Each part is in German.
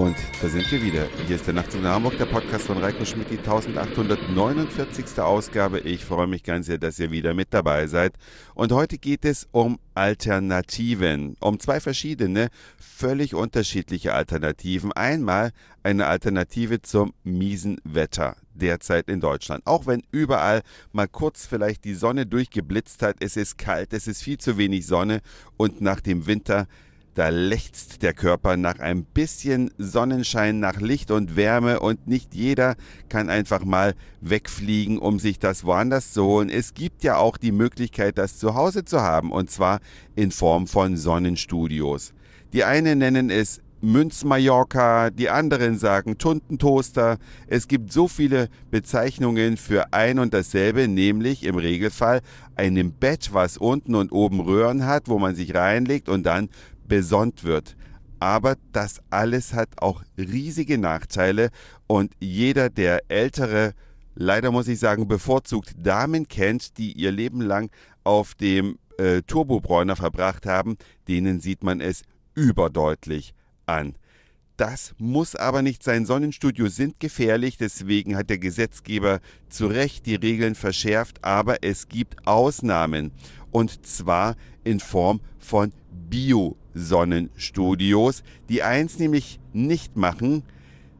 Und da sind wir wieder. Hier ist der Nachtzug nach Hamburg, der Podcast von Reiko Schmidt, die 1849. Ausgabe. Ich freue mich ganz sehr, dass ihr wieder mit dabei seid. Und heute geht es um Alternativen, um zwei verschiedene, völlig unterschiedliche Alternativen. Einmal eine Alternative zum miesen Wetter derzeit in Deutschland. Auch wenn überall mal kurz vielleicht die Sonne durchgeblitzt hat, es ist kalt, es ist viel zu wenig Sonne und nach dem Winter da lechzt der Körper nach ein bisschen Sonnenschein, nach Licht und Wärme und nicht jeder kann einfach mal wegfliegen, um sich das woanders zu holen. Es gibt ja auch die Möglichkeit, das zu Hause zu haben und zwar in Form von Sonnenstudios. Die einen nennen es Münz-Mallorca, die anderen sagen Tuntentoaster. Es gibt so viele Bezeichnungen für ein und dasselbe, nämlich im Regelfall einem Bett, was unten und oben Röhren hat, wo man sich reinlegt und dann besonnt wird. Aber das alles hat auch riesige Nachteile und jeder, der ältere, leider muss ich sagen, bevorzugt Damen kennt, die ihr Leben lang auf dem äh, Turbobräuner verbracht haben, denen sieht man es überdeutlich an. Das muss aber nicht sein. Sonnenstudios sind gefährlich, deswegen hat der Gesetzgeber zu Recht die Regeln verschärft, aber es gibt Ausnahmen. Und zwar in Form von Bio-Sonnenstudios, die eins nämlich nicht machen,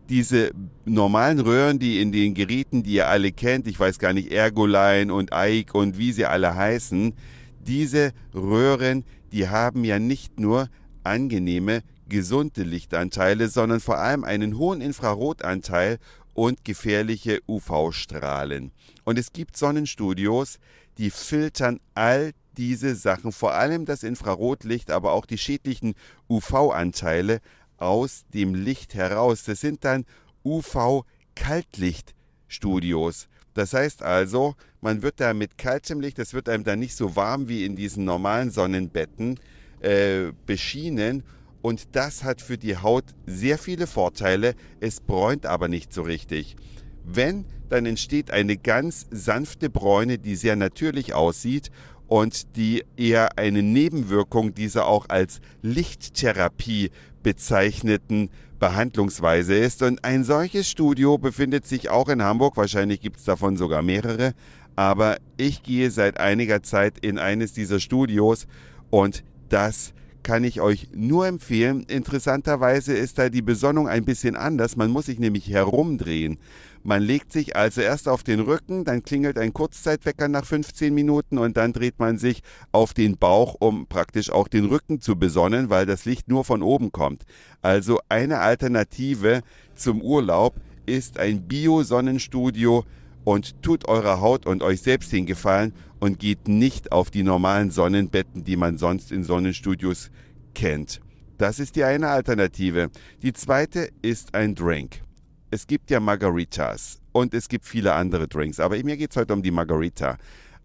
diese normalen Röhren, die in den Geräten, die ihr alle kennt, ich weiß gar nicht, Ergoline und Ike und wie sie alle heißen, diese Röhren, die haben ja nicht nur angenehme, gesunde Lichtanteile, sondern vor allem einen hohen Infrarotanteil und gefährliche UV-Strahlen. Und es gibt Sonnenstudios, die filtern all diese Sachen, vor allem das Infrarotlicht, aber auch die schädlichen UV-Anteile aus dem Licht heraus. Das sind dann UV-Kaltlichtstudios. Das heißt also, man wird da mit kaltem Licht, das wird einem dann nicht so warm wie in diesen normalen Sonnenbetten äh, beschienen. Und das hat für die Haut sehr viele Vorteile, es bräunt aber nicht so richtig. Wenn, dann entsteht eine ganz sanfte Bräune, die sehr natürlich aussieht und die eher eine Nebenwirkung dieser auch als Lichttherapie bezeichneten Behandlungsweise ist. Und ein solches Studio befindet sich auch in Hamburg, wahrscheinlich gibt es davon sogar mehrere, aber ich gehe seit einiger Zeit in eines dieser Studios und das kann ich euch nur empfehlen. Interessanterweise ist da die Besonnung ein bisschen anders. Man muss sich nämlich herumdrehen. Man legt sich also erst auf den Rücken, dann klingelt ein Kurzzeitwecker nach 15 Minuten und dann dreht man sich auf den Bauch, um praktisch auch den Rücken zu besonnen, weil das Licht nur von oben kommt. Also eine Alternative zum Urlaub ist ein Bio-Sonnenstudio und tut eurer Haut und euch selbst den Gefallen und geht nicht auf die normalen Sonnenbetten, die man sonst in Sonnenstudios kennt. Das ist die eine Alternative. Die zweite ist ein Drink. Es gibt ja Margaritas und es gibt viele andere Drinks, aber mir geht es heute um die Margarita.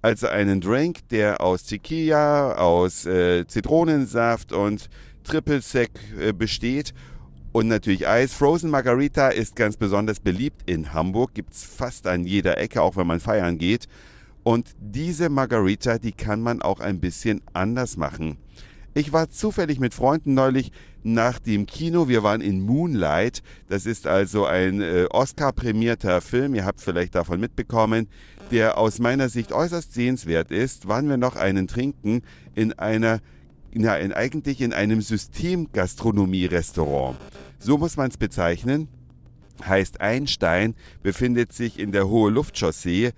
Also einen Drink, der aus Tequila, aus äh, Zitronensaft und Triple Sec äh, besteht und natürlich Eis. Frozen Margarita ist ganz besonders beliebt in Hamburg, gibt es fast an jeder Ecke, auch wenn man feiern geht. Und diese Margarita, die kann man auch ein bisschen anders machen. Ich war zufällig mit Freunden neulich nach dem Kino. Wir waren in Moonlight. Das ist also ein äh, Oscar-prämierter Film. Ihr habt vielleicht davon mitbekommen, der aus meiner Sicht äußerst sehenswert ist. Waren wir noch einen trinken in einer, na, in, eigentlich in einem Systemgastronomie-Restaurant. So muss man es bezeichnen. Heißt Einstein, befindet sich in der Hohe Luftchaussee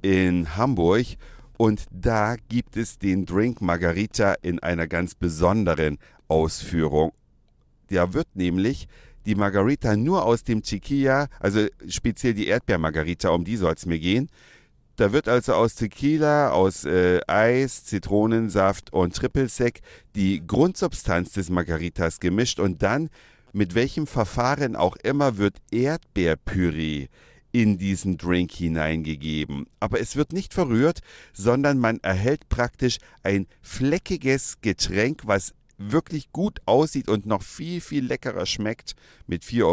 in Hamburg und da gibt es den Drink Margarita in einer ganz besonderen Ausführung. Der wird nämlich die Margarita nur aus dem Tequila, also speziell die Erdbeermargarita, um die soll es mir gehen. Da wird also aus Tequila, aus äh, Eis, Zitronensaft und Triple Sec die Grundsubstanz des Margaritas gemischt und dann mit welchem Verfahren auch immer wird Erdbeerpüree in diesen Drink hineingegeben. Aber es wird nicht verrührt, sondern man erhält praktisch ein fleckiges Getränk, was wirklich gut aussieht und noch viel, viel leckerer schmeckt, mit 4,50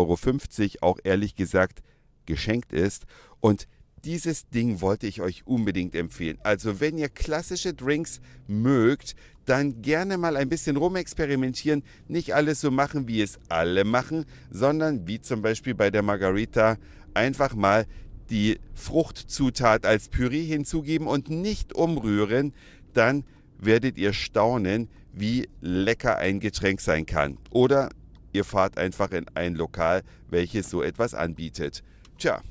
Euro auch ehrlich gesagt geschenkt ist. Und dieses Ding wollte ich euch unbedingt empfehlen. Also wenn ihr klassische Drinks mögt, dann gerne mal ein bisschen rumexperimentieren. Nicht alles so machen, wie es alle machen, sondern wie zum Beispiel bei der Margarita einfach mal die Fruchtzutat als Püree hinzugeben und nicht umrühren. Dann werdet ihr staunen, wie lecker ein Getränk sein kann. Oder ihr fahrt einfach in ein Lokal, welches so etwas anbietet. Tja,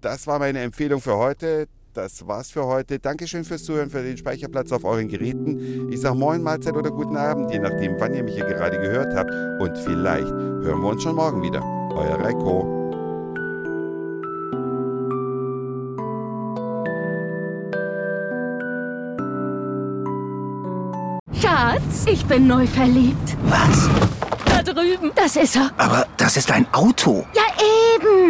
das war meine Empfehlung für heute. Das war's für heute. Dankeschön fürs Zuhören, für den Speicherplatz auf euren Geräten. Ich sage Moin, Mahlzeit oder guten Abend, je nachdem, wann ihr mich hier gerade gehört habt. Und vielleicht hören wir uns schon morgen wieder. Euer Reiko. Schatz, ich bin neu verliebt. Was? Da drüben. Das ist er. Aber das ist ein Auto. Ja,